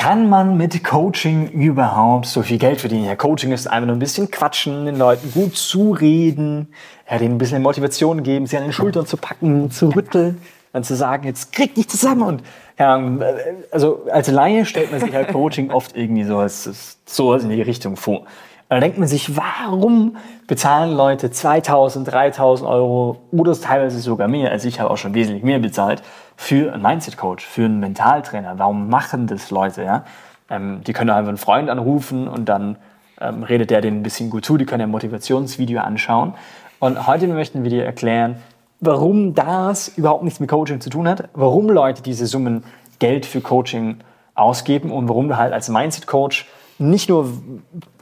Kann man mit Coaching überhaupt so viel Geld verdienen? Ja, Coaching ist einfach nur ein bisschen quatschen, den Leuten gut zureden, ja, denen ein bisschen Motivation geben, sie an den Schultern zu packen, zu rütteln, dann zu sagen, jetzt krieg dich zusammen und ja, also als Laie stellt man sich halt Coaching oft irgendwie so als sowas in die Richtung vor. Und dann denkt man sich, warum bezahlen Leute 2000, 3000 Euro oder teilweise sogar mehr, also ich habe auch schon wesentlich mehr bezahlt, für einen Mindset-Coach, für einen Mentaltrainer. Warum machen das Leute? Ja? Ähm, die können einfach einen Freund anrufen und dann ähm, redet der denen ein bisschen gut zu, die können ein Motivationsvideo anschauen. Und heute möchten wir dir erklären, warum das überhaupt nichts mit Coaching zu tun hat, warum Leute diese Summen Geld für Coaching ausgeben und warum du halt als Mindset-Coach nicht nur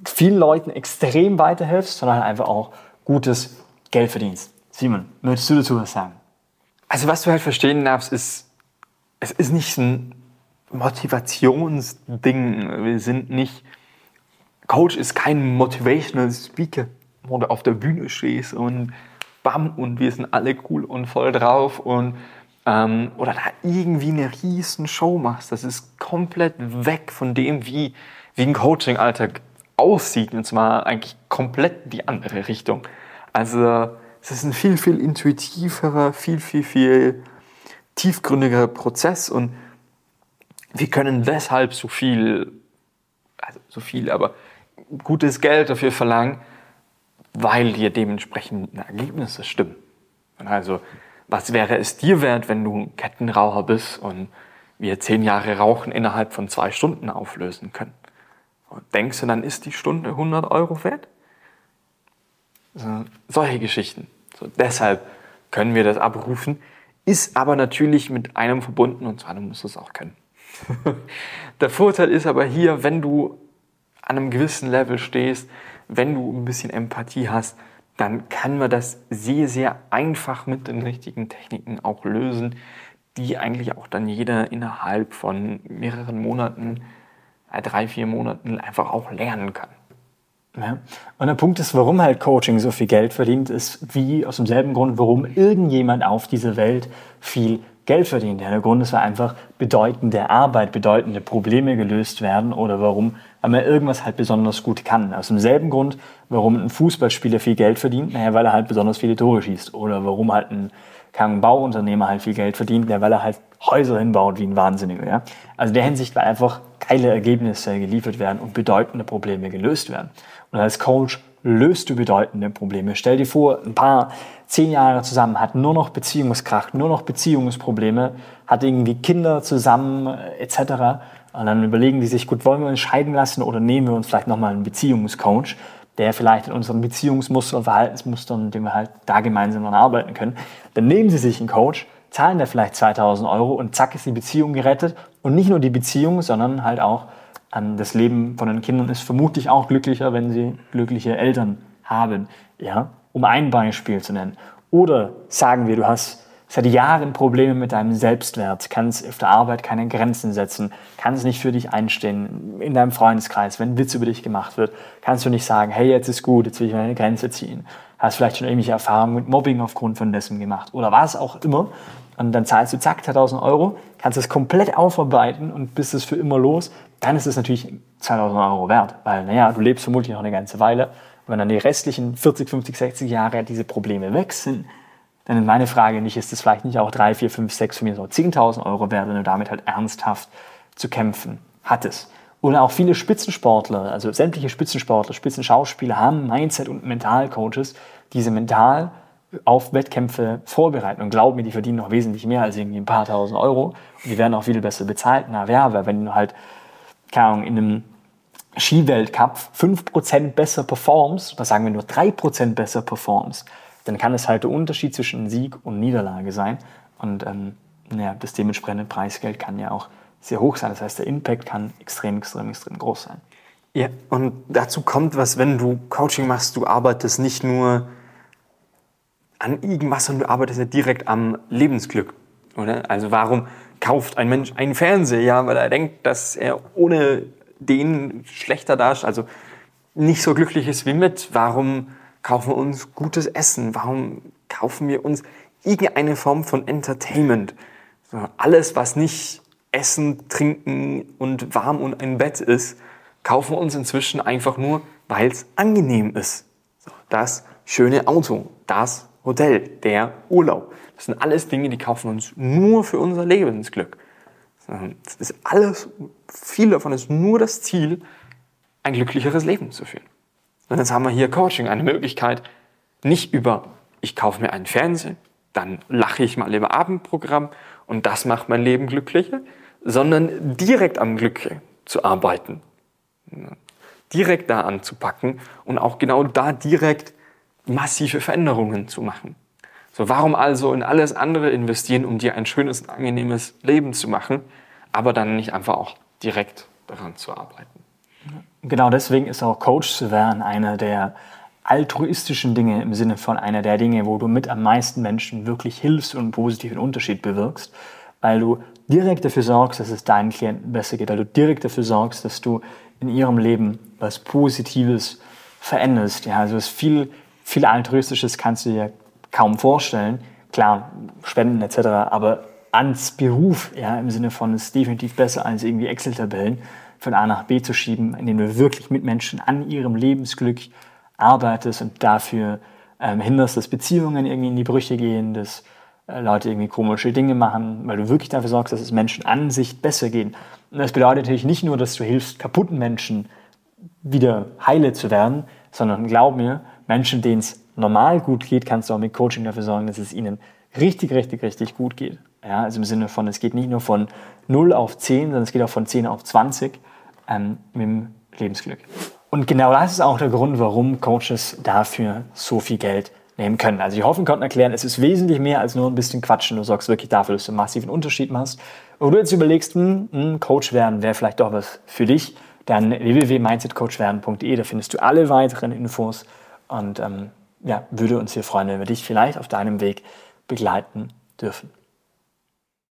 vielen Leuten extrem weiterhilfst, sondern halt einfach auch gutes Geld verdienst. Simon, möchtest du dazu was sagen? Also was du halt verstehen darfst, ist, es ist nicht ein Motivationsding. Wir sind nicht, Coach ist kein Motivational Speaker, wo du auf der Bühne stehst und bam und wir sind alle cool und voll drauf und ähm, oder da irgendwie eine riesen Show machst. Das ist komplett weg von dem, wie wie ein Coaching-Alltag aussieht, und zwar eigentlich komplett die andere Richtung. Also es ist ein viel, viel intuitiverer, viel, viel, viel tiefgründigerer Prozess und wir können deshalb so viel, also so viel, aber gutes Geld dafür verlangen, weil dir dementsprechend Ergebnisse stimmen. Also, was wäre es dir wert, wenn du Kettenraucher bist und wir zehn Jahre Rauchen innerhalb von zwei Stunden auflösen können? Und denkst du, dann ist die Stunde 100 Euro wert? So, solche Geschichten. So, deshalb können wir das abrufen, ist aber natürlich mit einem verbunden und zwar, du musst es auch können. Der Vorteil ist aber hier, wenn du an einem gewissen Level stehst, wenn du ein bisschen Empathie hast, dann kann man das sehr, sehr einfach mit den richtigen Techniken auch lösen, die eigentlich auch dann jeder innerhalb von mehreren Monaten äh, drei, vier Monaten einfach auch lernen kann. Ja. Und der Punkt ist, warum halt Coaching so viel Geld verdient, ist wie aus demselben Grund, warum irgendjemand auf dieser Welt viel Geld verdient. Der Grund ist, einfach bedeutende Arbeit, bedeutende Probleme gelöst werden oder warum weil man irgendwas halt besonders gut kann. Aus demselben Grund, warum ein Fußballspieler viel Geld verdient, naja, weil er halt besonders viele Tore schießt. Oder warum halt ein kein Bauunternehmer halt viel Geld verdient, weil er halt Häuser hinbaut wie ein Wahnsinniger. Ja? Also in der Hinsicht, weil einfach geile Ergebnisse geliefert werden und bedeutende Probleme gelöst werden. Und als Coach löst du bedeutende Probleme. Stell dir vor, ein paar zehn Jahre zusammen, hat nur noch Beziehungskraft, nur noch Beziehungsprobleme, hat irgendwie Kinder zusammen äh, etc. Und dann überlegen die sich, gut, wollen wir uns scheiden lassen oder nehmen wir uns vielleicht nochmal einen Beziehungscoach? der vielleicht in unseren Beziehungsmustern und Verhaltensmustern, mit dem wir halt da gemeinsam dann arbeiten können. Dann nehmen Sie sich einen Coach, zahlen da vielleicht 2000 Euro und zack ist die Beziehung gerettet. Und nicht nur die Beziehung, sondern halt auch ähm, das Leben von den Kindern ist vermutlich auch glücklicher, wenn sie glückliche Eltern haben. Ja, um ein Beispiel zu nennen. Oder sagen wir, du hast seit Jahren Probleme mit deinem Selbstwert, kannst auf der Arbeit keine Grenzen setzen, kannst nicht für dich einstehen, in deinem Freundeskreis, wenn ein Witz über dich gemacht wird, kannst du nicht sagen, hey, jetzt ist gut, jetzt will ich meine Grenze ziehen. Hast vielleicht schon irgendwelche Erfahrungen mit Mobbing aufgrund von dessen gemacht oder was auch immer. Und dann zahlst du zack 2000 Euro, kannst es komplett aufarbeiten und bist es für immer los. Dann ist es natürlich 2000 Euro wert, weil, naja, du lebst vermutlich noch eine ganze Weile. Und wenn dann die restlichen 40, 50, 60 Jahre diese Probleme weg sind, dann ist meine Frage nicht, ist es vielleicht nicht auch 3, 4, 5, 6, von mir so 10.000 Euro wert, wenn du damit halt ernsthaft zu kämpfen hattest. Oder auch viele Spitzensportler, also sämtliche Spitzensportler, Spitzenschauspieler haben Mindset- und Mentalcoaches, diese mental auf Wettkämpfe vorbereiten. Und glaub mir, die verdienen noch wesentlich mehr als irgendwie ein paar tausend Euro. Und die werden auch viel besser bezahlt. Na, wer, weil wenn du halt, keine Ahnung, in einem Skiweltcup 5% besser performst, oder sagen wir nur 3% besser performst, dann kann es halt der Unterschied zwischen Sieg und Niederlage sein. Und ähm, ja, das dementsprechende Preisgeld kann ja auch sehr hoch sein. Das heißt, der Impact kann extrem, extrem, extrem groß sein. Ja, und dazu kommt was, wenn du Coaching machst, du arbeitest nicht nur an irgendwas, sondern du arbeitest ja direkt am Lebensglück. Oder? Also warum kauft ein Mensch einen Fernseher? Ja, weil er denkt, dass er ohne den schlechter dasteht, also nicht so glücklich ist wie mit. Warum kaufen wir uns gutes Essen? Warum kaufen wir uns irgendeine Form von Entertainment? So, alles, was nicht Essen, Trinken und warm und ein Bett ist, kaufen wir uns inzwischen einfach nur, weil es angenehm ist. Das schöne Auto, das Hotel, der Urlaub. Das sind alles Dinge, die kaufen uns nur für unser Lebensglück. Das ist alles, viel davon ist nur das Ziel, ein glücklicheres Leben zu führen. Und jetzt haben wir hier Coaching, eine Möglichkeit, nicht über, ich kaufe mir einen Fernseher, dann lache ich mal im Abendprogramm und das macht mein Leben glücklicher, sondern direkt am Glück zu arbeiten. Direkt da anzupacken und auch genau da direkt massive Veränderungen zu machen. So, warum also in alles andere investieren, um dir ein schönes, angenehmes Leben zu machen, aber dann nicht einfach auch direkt daran zu arbeiten? Genau deswegen ist auch Coach zu werden einer der altruistischen Dinge im Sinne von einer der Dinge, wo du mit am meisten Menschen wirklich hilfst und einen positiven Unterschied bewirkst, weil du direkt dafür sorgst, dass es deinen Klienten besser geht, weil du direkt dafür sorgst, dass du in ihrem Leben was Positives veränderst. Ja, also es viel, viel altruistisches kannst du dir kaum vorstellen. Klar, Spenden etc., aber ans Beruf, ja, im Sinne von, es ist definitiv besser als irgendwie Excel-Tabellen von A nach B zu schieben, indem du wirklich mit Menschen an ihrem Lebensglück arbeitest und dafür ähm, hinderst, dass Beziehungen irgendwie in die Brüche gehen, dass Leute irgendwie komische Dinge machen, weil du wirklich dafür sorgst, dass es Menschen an sich besser gehen. Und das bedeutet natürlich nicht nur, dass du hilfst, kaputten Menschen wieder heile zu werden, sondern glaub mir, Menschen, denen es normal gut geht, kannst du auch mit Coaching dafür sorgen, dass es ihnen richtig, richtig, richtig gut geht. Ja, also im Sinne von, es geht nicht nur von 0 auf 10, sondern es geht auch von 10 auf 20 ähm, mit dem Lebensglück. Und genau das ist auch der Grund, warum Coaches dafür so viel Geld nehmen können. Also ich hoffe, wir konnten erklären, es ist wesentlich mehr als nur ein bisschen Quatschen. Du sorgst wirklich dafür, dass du einen massiven Unterschied machst. Und du jetzt überlegst, hm, hm, Coach werden wäre vielleicht doch was für dich, dann www.mindsetcoachwerden.de, da findest du alle weiteren Infos und ähm, ja, würde uns hier freuen, wenn wir dich vielleicht auf deinem Weg begleiten dürfen.